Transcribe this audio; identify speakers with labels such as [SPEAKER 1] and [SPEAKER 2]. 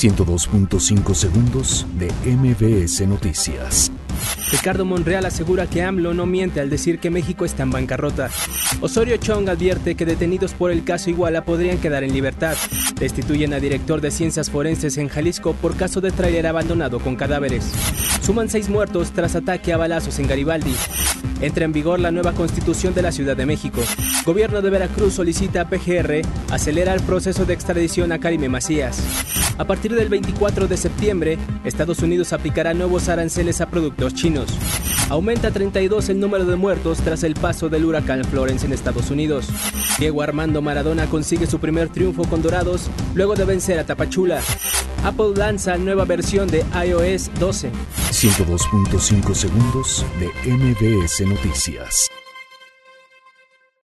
[SPEAKER 1] 102.5 segundos de MBS Noticias.
[SPEAKER 2] Ricardo Monreal asegura que AMLO no miente al decir que México está en bancarrota. Osorio Chong advierte que detenidos por el caso Iguala podrían quedar en libertad. Destituyen a director de ciencias forenses en Jalisco por caso de trailer abandonado con cadáveres. Suman seis muertos tras ataque a balazos en Garibaldi. Entra en vigor la nueva constitución de la Ciudad de México. Gobierno de Veracruz solicita a PGR acelerar el proceso de extradición a Karime Macías. A partir del 24 de septiembre, Estados Unidos aplicará nuevos aranceles a productos chinos. Aumenta 32 el número de muertos tras el paso del huracán Florence en Estados Unidos. Diego Armando Maradona consigue su primer triunfo con Dorados luego de vencer a Tapachula. Apple lanza nueva versión de iOS 12.
[SPEAKER 1] 102.5 segundos de MBS Noticias.